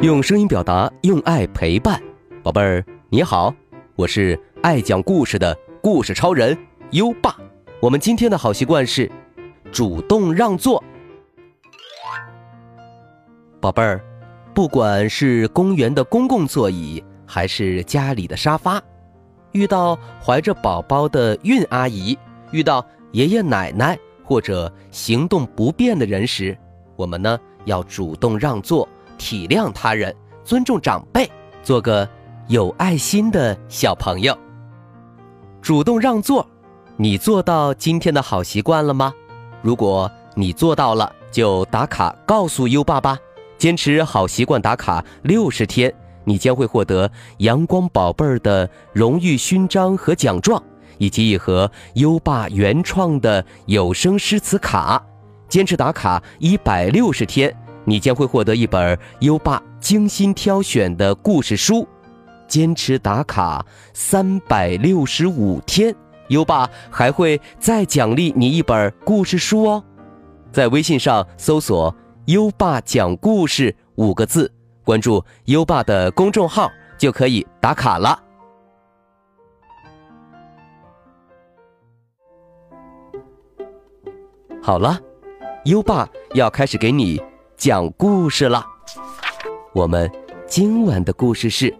用声音表达，用爱陪伴，宝贝儿你好，我是爱讲故事的故事超人优爸。我们今天的好习惯是主动让座。宝贝儿，不管是公园的公共座椅，还是家里的沙发，遇到怀着宝宝的孕阿姨，遇到爷爷奶奶或者行动不便的人时，我们呢要主动让座。体谅他人，尊重长辈，做个有爱心的小朋友。主动让座，你做到今天的好习惯了吗？如果你做到了，就打卡告诉优爸爸。坚持好习惯打卡六十天，你将会获得阳光宝贝儿的荣誉勋章和奖状，以及一盒优爸原创的有声诗词卡。坚持打卡一百六十天。你将会获得一本优爸精心挑选的故事书，坚持打卡三百六十五天，优爸还会再奖励你一本故事书哦。在微信上搜索“优爸讲故事”五个字，关注优爸的公众号就可以打卡了。好了，优爸要开始给你。讲故事了，我们今晚的故事是《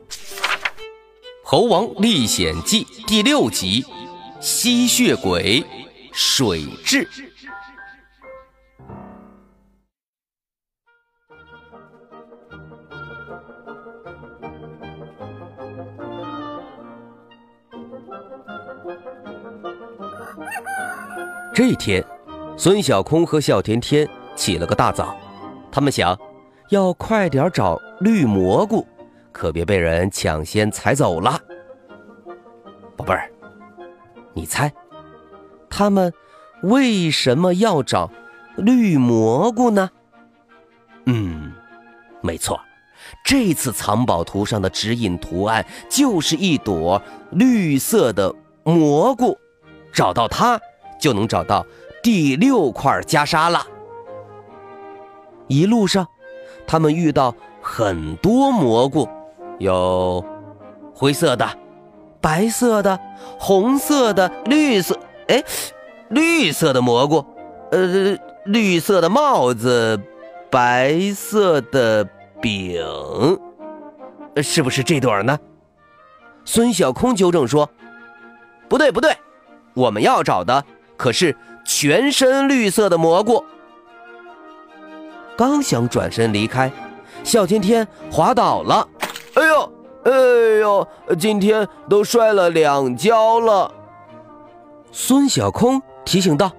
猴王历险记》第六集《吸血鬼水蛭》。这天，孙小空和小甜甜起了个大早。他们想，要快点找绿蘑菇，可别被人抢先采走了。宝贝儿，你猜，他们为什么要找绿蘑菇呢？嗯，没错，这次藏宝图上的指引图案就是一朵绿色的蘑菇，找到它就能找到第六块袈裟了。一路上，他们遇到很多蘑菇，有灰色的、白色的、红色的、绿色……哎，绿色的蘑菇，呃，绿色的帽子，白色的饼，是不是这朵呢？孙小空纠正说：“不对，不对，我们要找的可是全身绿色的蘑菇。”刚想转身离开，小天天滑倒了。哎呦，哎呦，今天都摔了两跤了。孙小空提醒道：“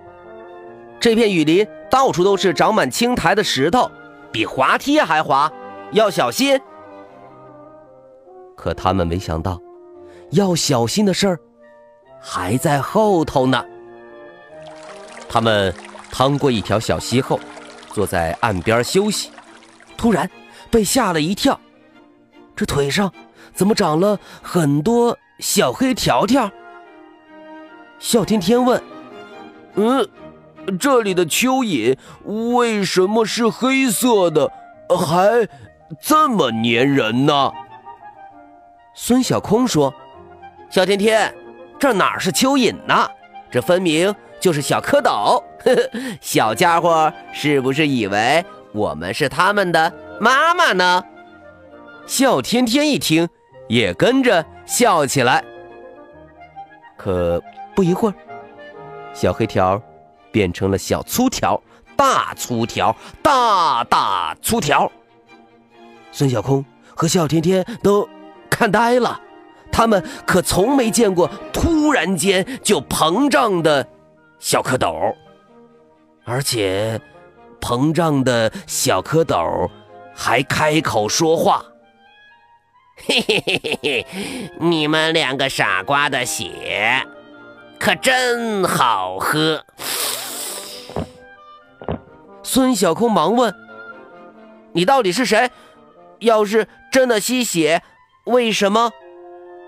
这片雨林到处都是长满青苔的石头，比滑梯还滑，要小心。”可他们没想到，要小心的事儿还在后头呢。他们趟过一条小溪后。坐在岸边休息，突然被吓了一跳，这腿上怎么长了很多小黑条条？笑天天问：“嗯，这里的蚯蚓为什么是黑色的，还这么粘人呢？”孙小空说：“小天天，这哪是蚯蚓呢？这分明……”就是小蝌蚪，呵呵，小家伙是不是以为我们是他们的妈妈呢？笑天天一听，也跟着笑起来。可不一会儿，小黑条变成了小粗条、大粗条、大大粗条。孙小空和笑天天都看呆了，他们可从没见过突然间就膨胀的。小蝌蚪，而且膨胀的小蝌蚪还开口说话：“嘿嘿嘿嘿嘿，你们两个傻瓜的血可真好喝。”孙小空忙问：“你到底是谁？要是真的吸血，为什么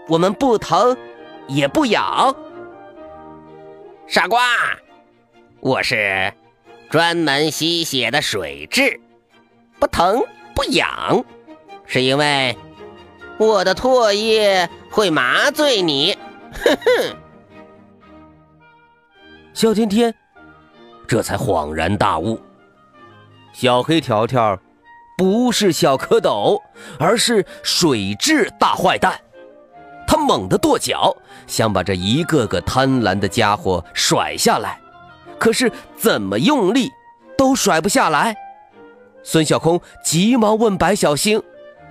我们不疼也不痒？”傻瓜，我是专门吸血的水蛭，不疼不痒，是因为我的唾液会麻醉你。哼哼。小天天这才恍然大悟，小黑条条不是小蝌蚪，而是水蛭大坏蛋。猛地跺脚，想把这一个个贪婪的家伙甩下来，可是怎么用力都甩不下来。孙小空急忙问白小星：“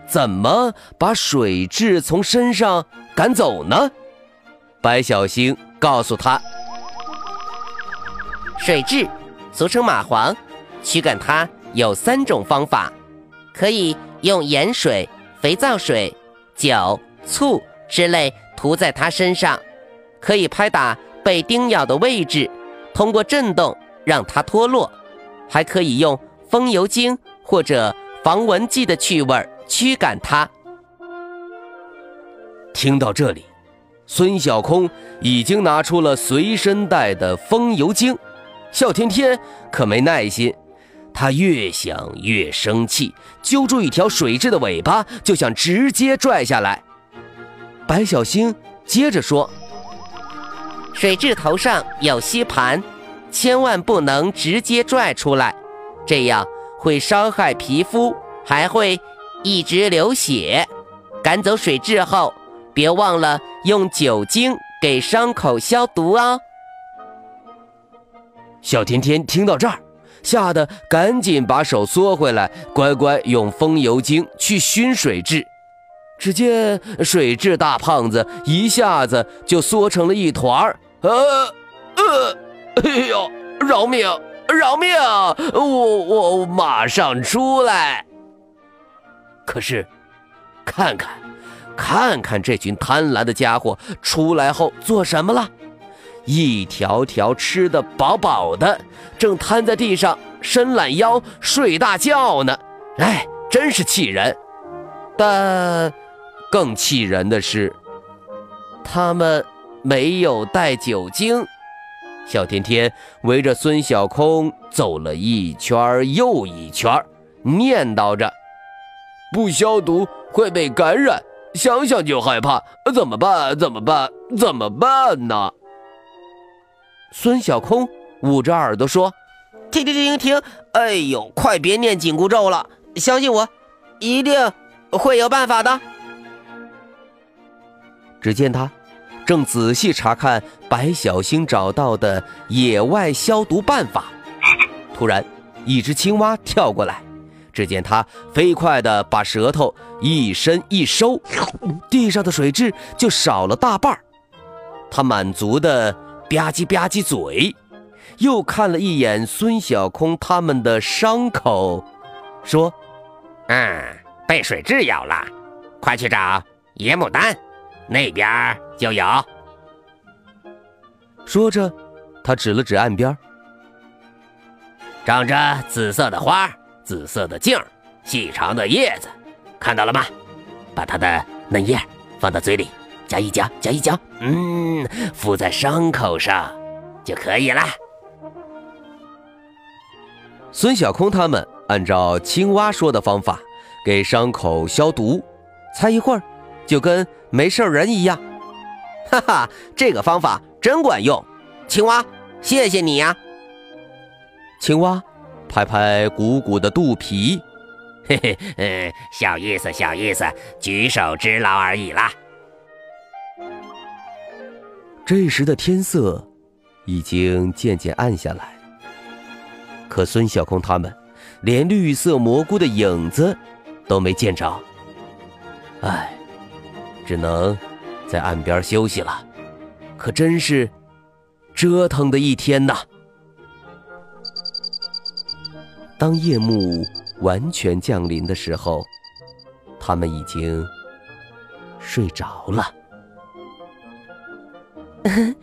怎么把水蛭从身上赶走呢？”白小星告诉他：“水蛭，俗称蚂蟥，驱赶它有三种方法，可以用盐水、肥皂水、酒、醋。”之类涂在它身上，可以拍打被叮咬的位置，通过震动让它脱落，还可以用风油精或者防蚊剂的气味驱赶它。听到这里，孙小空已经拿出了随身带的风油精，笑天天可没耐心，他越想越生气，揪住一条水蛭的尾巴就想直接拽下来。白小星接着说：“水蛭头上有吸盘，千万不能直接拽出来，这样会伤害皮肤，还会一直流血。赶走水蛭后，别忘了用酒精给伤口消毒哦。”小甜甜听到这儿，吓得赶紧把手缩回来，乖乖用风油精去熏水蛭。只见水蛭大胖子一下子就缩成了一团儿，呃呃，哎呦，饶命，饶命！我我马上出来。可是，看看，看看这群贪婪的家伙出来后做什么了？一条条吃得饱饱的，正瘫在地上伸懒腰睡大觉呢。哎，真是气人。但。更气人的是，他们没有带酒精。小天天围着孙小空走了一圈又一圈，念叨着：“不消毒会被感染，想想就害怕，怎么办？怎么办？怎么办呢？”孙小空捂着耳朵说：“停停停停！哎呦，快别念紧箍咒了，相信我，一定会有办法的。”只见他正仔细查看白小星找到的野外消毒办法，突然，一只青蛙跳过来。只见他飞快地把舌头一伸一收，地上的水蛭就少了大半儿他满足地吧唧吧唧嘴，又看了一眼孙小空他们的伤口，说：“嗯，被水蛭咬了，快去找野牡丹。”那边就有。说着，他指了指岸边，长着紫色的花、紫色的茎、细长的叶子，看到了吗？把它的嫩叶放到嘴里，夹一夹，夹一夹，嗯，敷在伤口上就可以了。孙小空他们按照青蛙说的方法给伤口消毒，才一会儿。就跟没事人一样，哈哈，这个方法真管用。青蛙，谢谢你呀。青蛙拍拍鼓鼓的肚皮，嘿嘿，嗯，小意思，小意思，举手之劳而已啦。这时的天色已经渐渐暗下来，可孙小空他们连绿色蘑菇的影子都没见着。唉。只能在岸边休息了，可真是折腾的一天呐！当夜幕完全降临的时候，他们已经睡着了。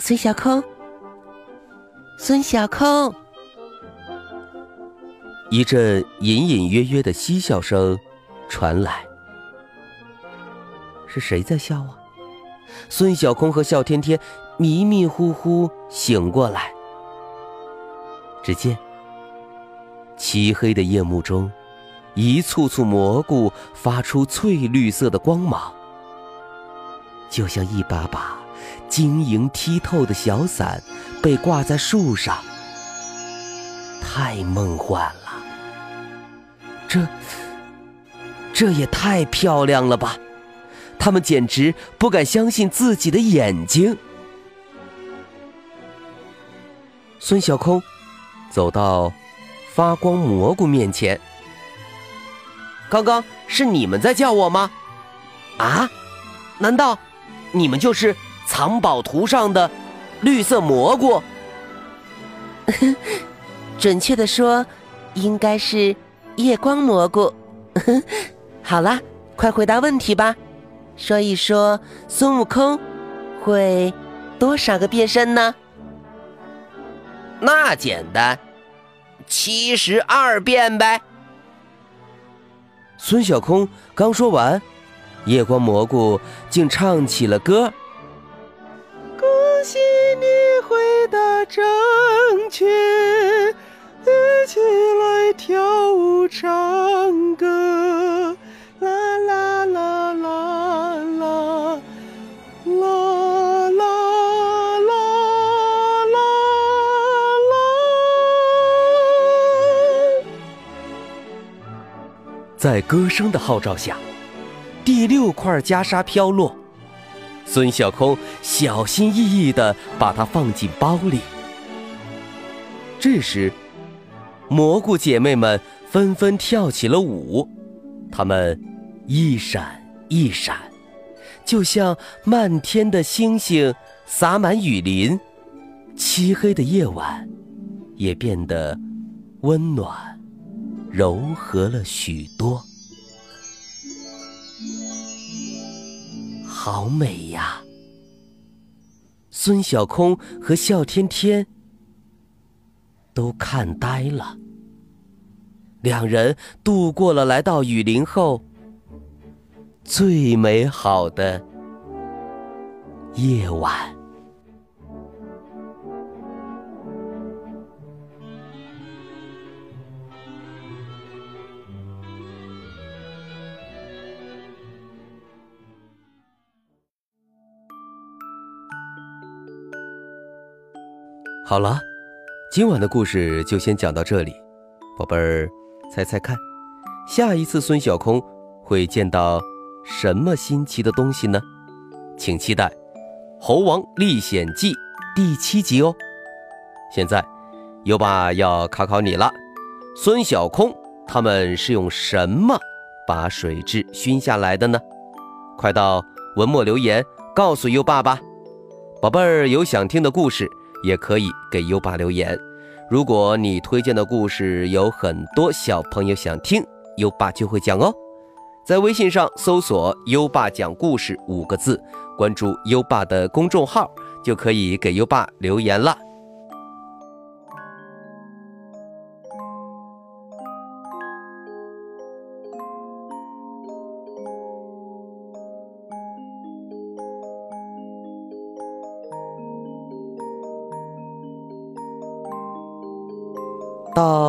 孙小空，孙小空，一阵隐隐约约的嬉笑声传来。是谁在笑啊？孙小空和笑天天迷迷糊糊醒过来，只见漆黑的夜幕中，一簇簇蘑菇发出翠绿色的光芒，就像一把把晶莹剔透的小伞被挂在树上，太梦幻了。这，这也太漂亮了吧！他们简直不敢相信自己的眼睛。孙小空走到发光蘑菇面前。刚刚是你们在叫我吗？啊？难道你们就是藏宝图上的绿色蘑菇？准确的说，应该是夜光蘑菇。好啦，快回答问题吧，说一说孙悟空会多少个变身呢？那简单，七十二变呗。孙小空刚说完，夜光蘑菇竟唱起了歌。恭喜你回答正确，一起来跳舞唱在歌声的号召下，第六块袈裟飘落，孙小空小心翼翼地把它放进包里。这时，蘑菇姐妹们纷纷跳起了舞，她们一闪一闪，就像漫天的星星洒满雨林，漆黑的夜晚也变得温暖。柔和了许多，好美呀！孙小空和笑天天都看呆了。两人度过了来到雨林后最美好的夜晚。好了，今晚的故事就先讲到这里。宝贝儿，猜猜看，下一次孙小空会见到什么新奇的东西呢？请期待《猴王历险记》第七集哦。现在，优爸要考考你了：孙小空他们是用什么把水蛭熏下来的呢？快到文末留言告诉优爸吧。宝贝儿，有想听的故事。也可以给优爸留言。如果你推荐的故事有很多小朋友想听，优爸就会讲哦。在微信上搜索“优爸讲故事”五个字，关注优爸的公众号，就可以给优爸留言了。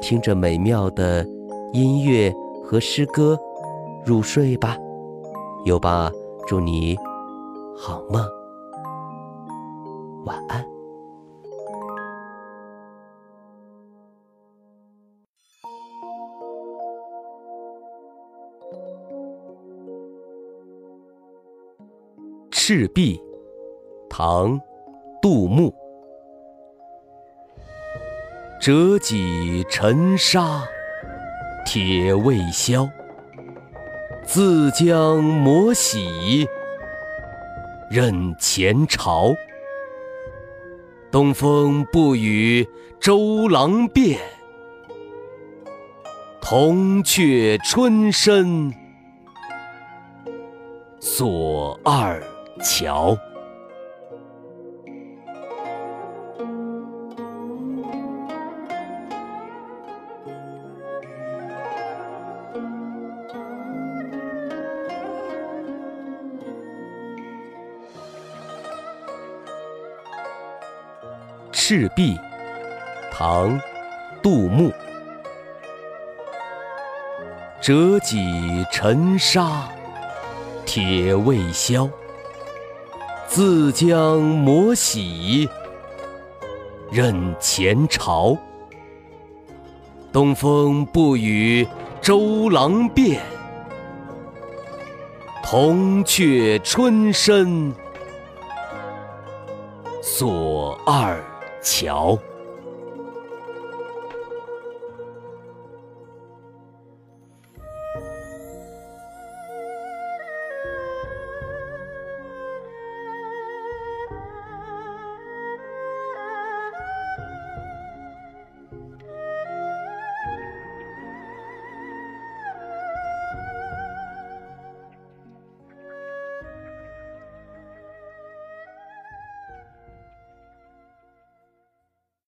听着美妙的音乐和诗歌入睡吧，优巴祝你好梦，晚安。赤壁，唐，杜牧。折戟沉沙，铁未销。自将磨洗，任前朝。东风不与周郎便，铜雀春深锁二乔。赤壁，唐，杜牧。折戟沉沙，铁未销。自将磨洗，认前朝。东风不与周郎便，铜雀春深锁二桥。